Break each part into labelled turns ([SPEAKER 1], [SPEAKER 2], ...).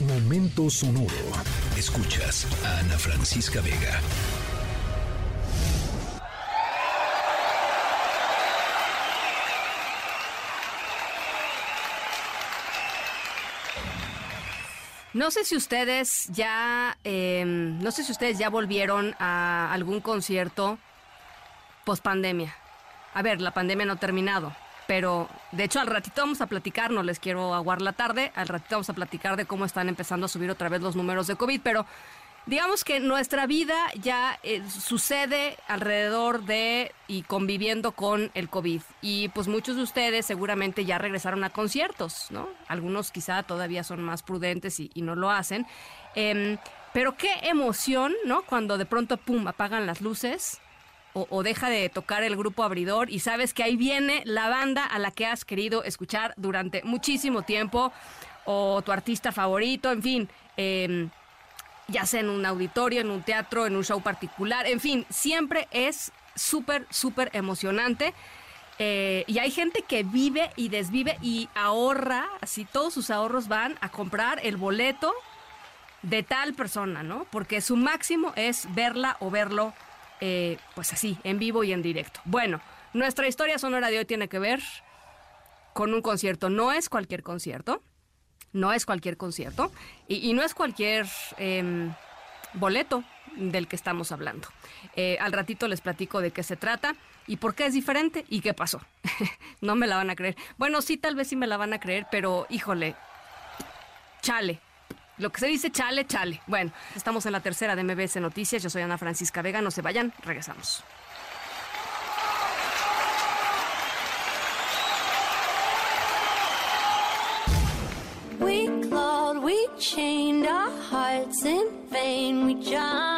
[SPEAKER 1] Momento sonoro. Escuchas a Ana Francisca Vega.
[SPEAKER 2] No sé si ustedes ya, em, no sé si ustedes ya volvieron a algún concierto post pandemia. A ver, la pandemia no ha terminado, pero de hecho al ratito vamos a platicar, no les quiero aguar la tarde, al ratito vamos a platicar de cómo están empezando a subir otra vez los números de COVID, pero digamos que nuestra vida ya eh, sucede alrededor de y conviviendo con el COVID. Y pues muchos de ustedes seguramente ya regresaron a conciertos, ¿no? Algunos quizá todavía son más prudentes y, no lo hacen. Em, pero qué emoción, ¿no? Cuando de pronto, ¡pum!, apagan las luces o, deja de tocar el grupo abridor y sabes que ahí viene la banda a la que has querido escuchar durante muchísimo tiempo o tu artista favorito, en fin, eh, ya sea en un auditorio, en un teatro, en un show particular, en fin, siempre es súper, súper emocionante. Eh, y hay gente que vive y desvive y ahorra, así todos sus ahorros van a comprar el boleto de tal persona, ¿no? Porque su máximo es verla o verlo eh, pues así, en vivo y en directo. Bueno, nuestra historia sonora de hoy tiene que ver con un concierto. No es cualquier concierto, no es cualquier concierto y, no es cualquier eh, boleto del que estamos hablando. Eh, al ratito les platico de qué se trata y por qué es diferente y qué pasó. no me la van a creer. Bueno, sí, tal vez sí me la van a creer, pero híjole, chale, lo que se dice chale, chale. Bueno, estamos en la tercera de MBS Noticias. Yo soy Ana Francisca Vega. No se vayan, regresamos.
[SPEAKER 3] We clawed, we chained our hearts in vain. We jumped,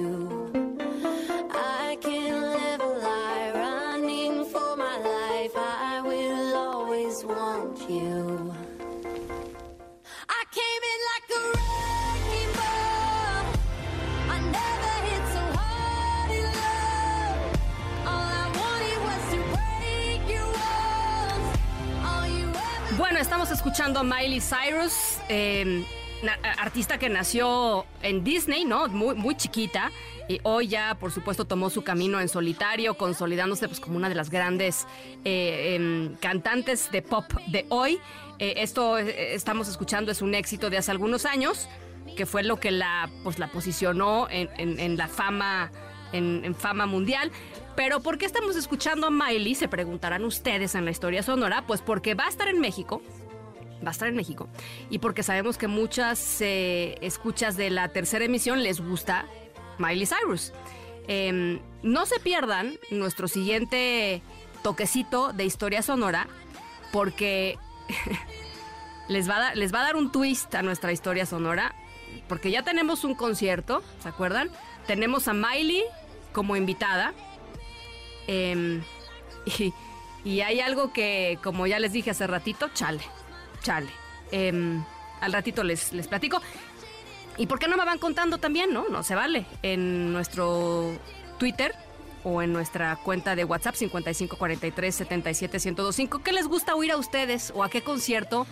[SPEAKER 2] Escuchando a Miley Cyrus, na- artista que nació en Disney, ¿no? Muy, muy chiquita. Y hoy ya, por supuesto, tomó su camino en solitario, consolidándose pues, como una de las grandes eh, em, cantantes de pop de hoy. Eh, esto eh, estamos escuchando es un éxito de hace algunos años, que fue lo que la, pues, la posicionó en, en- la fama, en fama mundial. Pero ¿por qué estamos escuchando a Miley? Se preguntarán ustedes en la historia sonora. Pues porque va a estar en México. Va a estar en México. Y porque sabemos que muchas eh, escuchas de la tercera emisión les gusta Miley Cyrus. Em, no se pierdan nuestro siguiente toquecito de historia sonora. Porque les va, a les va a dar un twist a nuestra historia sonora. Porque ya tenemos un concierto, ¿se acuerdan? Tenemos a Miley como invitada. Em, y, y hay algo que, como ya les dije hace ratito, chale, chale. Em, al ratito les, les platico. ¿Y por qué no me van contando también, no? No se vale. En nuestro Twitter o en nuestra cuenta de WhatsApp 5543 77 1025. ¿Qué les gusta oír a ustedes o a qué concierto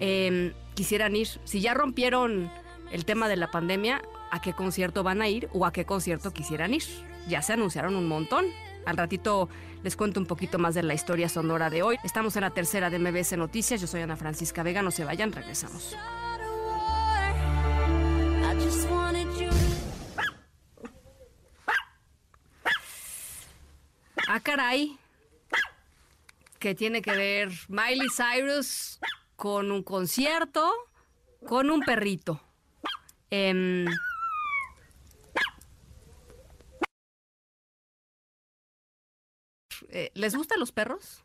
[SPEAKER 2] em, quisieran ir? Si ya rompieron el tema de la pandemia, ¿a qué concierto van a ir o a qué concierto quisieran ir? Ya se anunciaron un montón. Al ratito les cuento un poquito más de la historia sonora de hoy. Estamos en la tercera de MBS Noticias. Yo soy Ana Francisca Vega. No se vayan, regresamos. Ah, caray. Que tiene que ver Miley Cyrus con un concierto, con un perrito. Em, eh, ¿Les gustan los perros?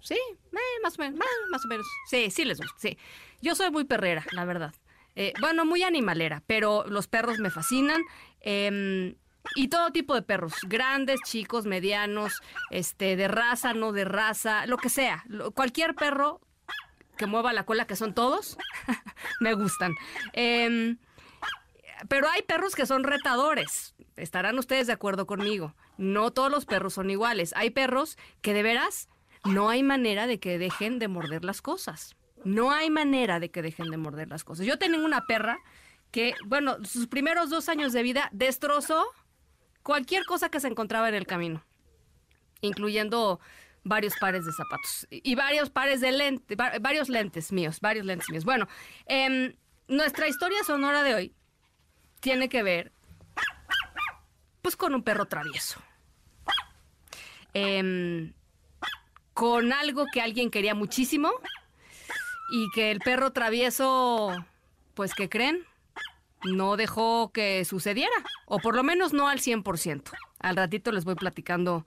[SPEAKER 2] Sí, eh, más o menos, más, o menos. Sí, sí les gusta, sí. Yo soy muy perrera, la verdad. Eh, bueno, muy animalera, pero los perros me fascinan. em, y todo tipo de perros, grandes, chicos, medianos, este, de raza, no de raza, lo que sea. Cualquier perro que mueva la cola, que son todos, me gustan. Em, pero hay perros que son retadores. Estarán ustedes de acuerdo conmigo. No todos los perros son iguales. Hay perros que de veras no hay manera de que dejen de morder las cosas. No hay manera de que dejen de morder las cosas. Yo tenía una perra que, bueno, sus primeros dos años de vida destrozó cualquier cosa que se encontraba en el camino, incluyendo varios pares de zapatos y varios pares de lentes, varios lentes míos, varios lentes míos. Bueno, em, nuestra historia sonora de hoy tiene que ver, pues, con un perro travieso. Em, con algo que alguien quería muchísimo y que el perro travieso, pues, ¿qué creen? No dejó que sucediera, o por lo menos no al 100%. Al ratito les voy platicando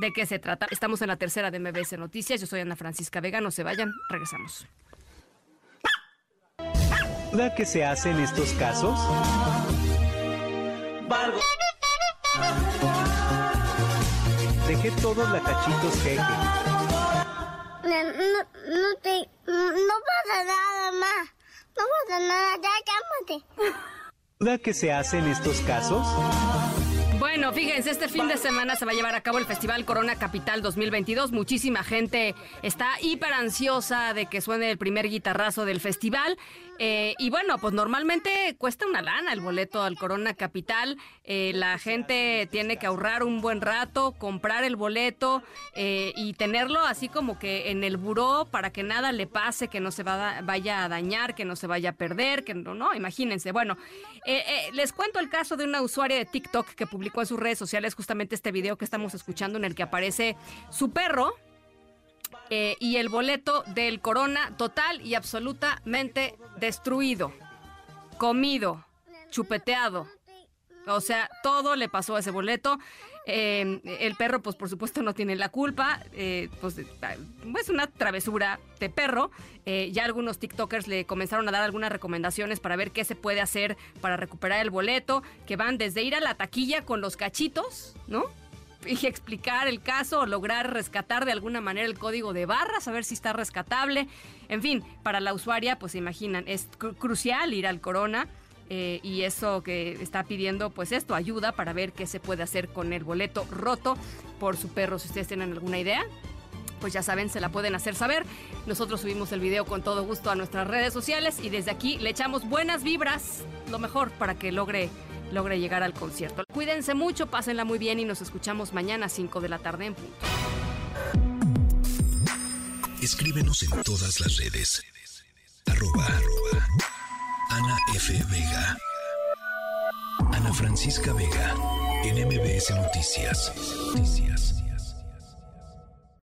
[SPEAKER 2] de qué se trata. Estamos en la tercera de MBS Noticias. Yo soy Ana Francisca Vega. No se vayan. Regresamos.
[SPEAKER 4] ¿Duda que se hace en estos casos? Dejé todos la cachitos jeje.
[SPEAKER 5] No, no, no, te, no pasa nada más. No pasa nada, ya cálmate.
[SPEAKER 4] ¿Duda que se hace en estos casos?
[SPEAKER 2] Bueno, fíjense, este fin de semana se va a llevar a cabo el Festival Corona Capital 2022. Muchísima gente está hiper ansiosa de que suene el primer guitarrazo del festival. Eh, y bueno, pues normalmente cuesta una lana el boleto al Corona Capital. Eh, la gente tiene que ahorrar un buen rato, comprar el boleto eh, y tenerlo así como que en el buró para que nada le pase, que no se vaya a dañar, que no se vaya a perder, que no, no, imagínense. Bueno, les cuento el caso de una usuaria de TikTok que publicó en sus redes sociales justamente este video que estamos escuchando en el que aparece su perro eh, y el boleto del Corona total y absolutamente destruido, comido, chupeteado. O sea, todo le pasó a ese boleto. Eh, el perro, pues por supuesto, no tiene la culpa. Eh, pues es una travesura de perro. ya algunos TikTokers le comenzaron a dar algunas recomendaciones para ver qué se puede hacer para recuperar el boleto, que van desde ir a la taquilla con los cachitos, ¿no? Explicar el caso o lograr rescatar de alguna manera el código de barras, a ver si está rescatable. En fin, para la usuaria, pues se imaginan, es crucial ir al Corona. Eh, y eso que está pidiendo, pues esto, ayuda para ver qué se puede hacer con el boleto roto por su perro. Si ustedes tienen alguna idea, pues ya saben, se la pueden hacer saber. Nosotros subimos el video con todo gusto a nuestras redes sociales y desde aquí le echamos buenas vibras, lo mejor para que logre logre llegar al concierto. Cuídense mucho, pásenla muy bien y nos escuchamos mañana a 5 de la tarde en punto.
[SPEAKER 1] Escríbenos en todas las redes. Arroba, Ana F. Vega. Ana Francisca Vega. En MBS Noticias. Noticias.